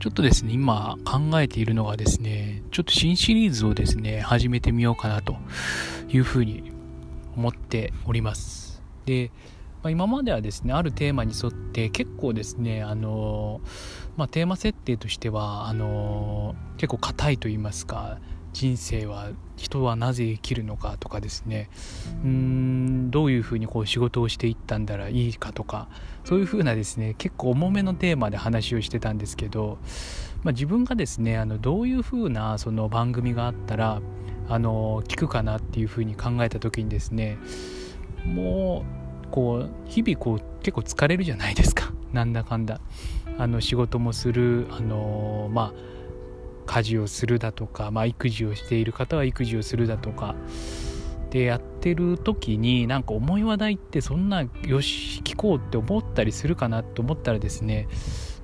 ちょっとですね、今考えているのがですね、ちょっと新シリーズをですね、始めてみようかなというふうに思っております。で、まあ、今まではですね、あるテーマに沿って結構ですね、あのまあ、テーマ設定としては、あの結構硬いと言いますか、人生は人はなぜ生きるのかとかですね。うーんどういうふうにこう仕事をしていったんだらいいかとかそういうふうなですね結構重めのテーマで話をしてたんですけど、まあ、自分がですねあのどういうふうなその番組があったらあの聞くかなっていうふうに考えた時にですねもうこう日々こう結構疲れるじゃないですか。なんだかんだ。あの仕事もするあのまあ家事をするだとか、まあ、育児をしている方は育児をするだとかでやってる時になんか重い話題ってそんなよし聞こうって思ったりするかなと思ったらですね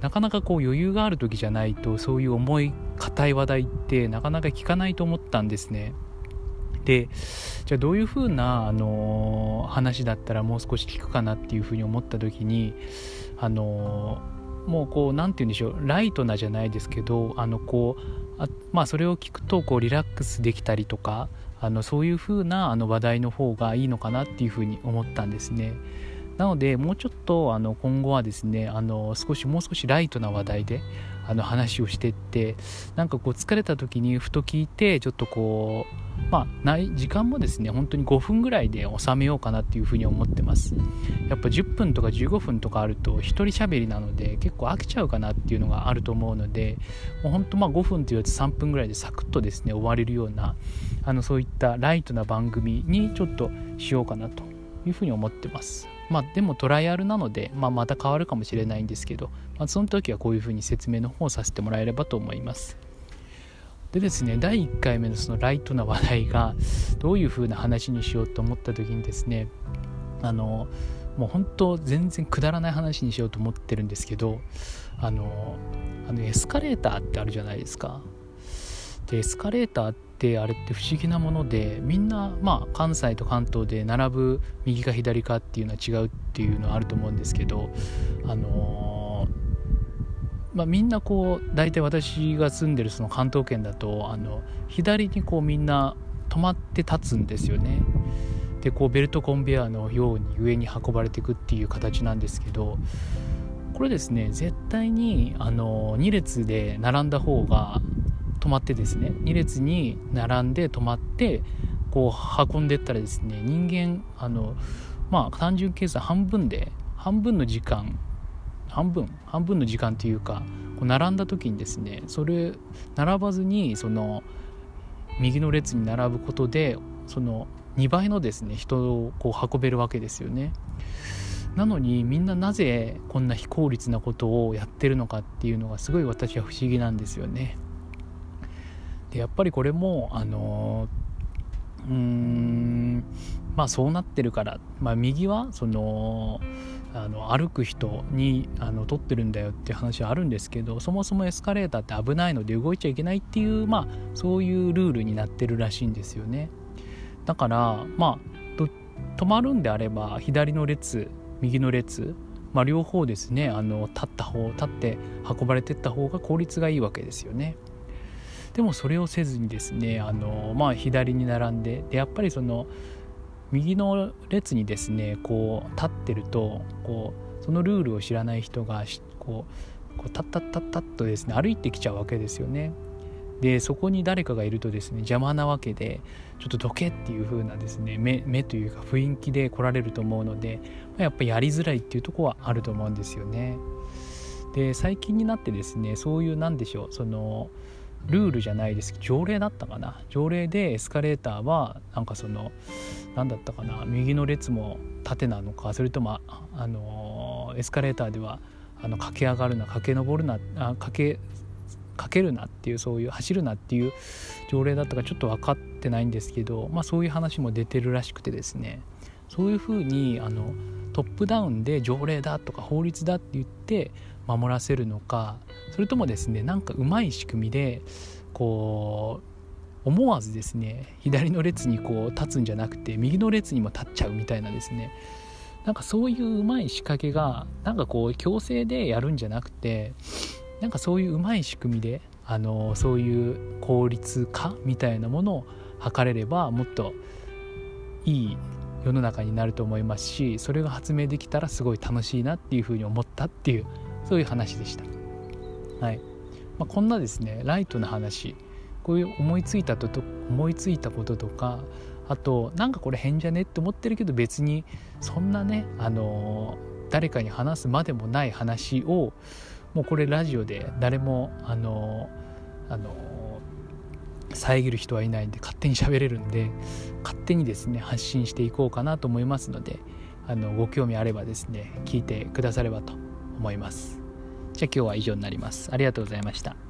なかなかこう余裕がある時じゃないとそういう重い硬い話題ってなかなか聞かないと思ったんですね。でじゃあどういうふうな、あのー、話だったらもう少し聞くかなっていうふうに思った時に、あのーもうこう何て言うんでしょうライトなじゃないですけどあのこうあまあそれを聞くとこうリラックスできたりとかあのそういう風なあな話題の方がいいのかなっていうふうに思ったんですね。なのでもうちょっとあの今後はですねあの少しもう少しライトな話題であの話をしてってなんかこう疲れた時にふと聞いてちょっとこうまあない時間もですね本当に5分ぐらいで収めようかなっていうふうに思ってます。やっぱ10分とか15分とかあると一人喋りなので結構飽きちゃうかなっていうのがあると思うのでもう本当まあ5分というやつ3分ぐらいでサクッとですね終われるようなあのそういったライトな番組にちょっとしようかなというふうに思ってます。まあでもトライアルなので、まあ、また変わるかもしれないんですけど、まあ、その時はこういうふうに説明の方をさせてもらえればと思います。でですね第1回目のそのライトな話題がどういうふうな話にしようと思った時にですねあのもう本当全然くだらない話にしようと思ってるんですけどあのあのエスカレーターってあるじゃないですか。でエスカレーターってあれって不思議なものでみんなまあ関西と関東で並ぶ右か左かっていうのは違うっていうのはあると思うんですけどあのー、まあ、みんなこう大体私が住んでるその関東圏だとあの左にこうみんな止まって立つんですよね。でこうベルトコンベヤーのように上に運ばれていくっていう形なんですけどこれですね絶対にあの2列で並んだ方が止まってですね2列に並んで止まってこう運んでったらですね人間あのまあ単純計算半分で半分の時間半分半分の時間というかこう並んだ時にですねそれ並ばずにその右の列に並ぶことでその2倍のですね人をこう運べるわけですよね。なのにみんななぜこんな非効率なことをやってるのかっていうのがすごい私は不思議なんですよね。でやっぱりこれもあのうーんまあそうなってるから、まあ、右はそのあの歩く人にあの取ってるんだよっていう話はあるんですけどそもそもエスカレーターって危ないので動いちゃいけないっていうまあそういうルールになってるらしいんですよね。だからまあ止まるんであれば左の列右の列、まあ、両方ですねあの立った方立って運ばれてった方が効率がいいわけですよね。でもそれをせずにですねあの、まあ、左に並んででやっぱりその右の列にですねこう立ってるとこうそのルールを知らない人がこうこうタッタッタッタッとですね歩いてきちゃうわけですよね。でそこに誰かがいるとですね邪魔なわけでちょっとどけっていう風なですね目目というか雰囲気で来られると思うのでやっぱりやりづらいっていうとこはあると思うんですよね。で最近になってですねそういうなんでしょうそのルールじゃないです。条例だったかな。条例でエスカレーターはなんかその何だったかな。右の列も縦なのかそれともあのエスカレーターではあの駆け上がるな駆け上るなあ駆けかけるなっていうそういう走るなっていう条例だったかちょっと分かってないんですけど、まあ、そういう話も出てるらしくてですね。そういうふうにあのトップダウンで条例だとか法律だって言って守らせるのかそれともですねなんかうまい仕組みでこう思わずですね左の列にこう立つんじゃなくて右の列にも立っちゃうみたいなですね。なんかそういううまい仕掛けがなんかこう強制でやるんじゃなくてなんかそういううまい仕組みであのそういう効率化みたいなものを図れればもっといい世の中になると思いますしそれが発明できたらすごい楽しいなっていうふうに思ったっていうそういう話でした。はいまあ、こんなですねライトな話こういう思いついたと思いついたこととかあとなんかこれ変じゃねって思ってるけど別にそんなねあの誰かに話すまでもない話をもうこれラジオで誰もあのあの遮る人はいないんで勝手に喋れるんで勝手にですね発信していこうかなと思いますのであのご興味あればですね聞いてくださればと思います。じゃあ今日は以上になります。ありがとうございました。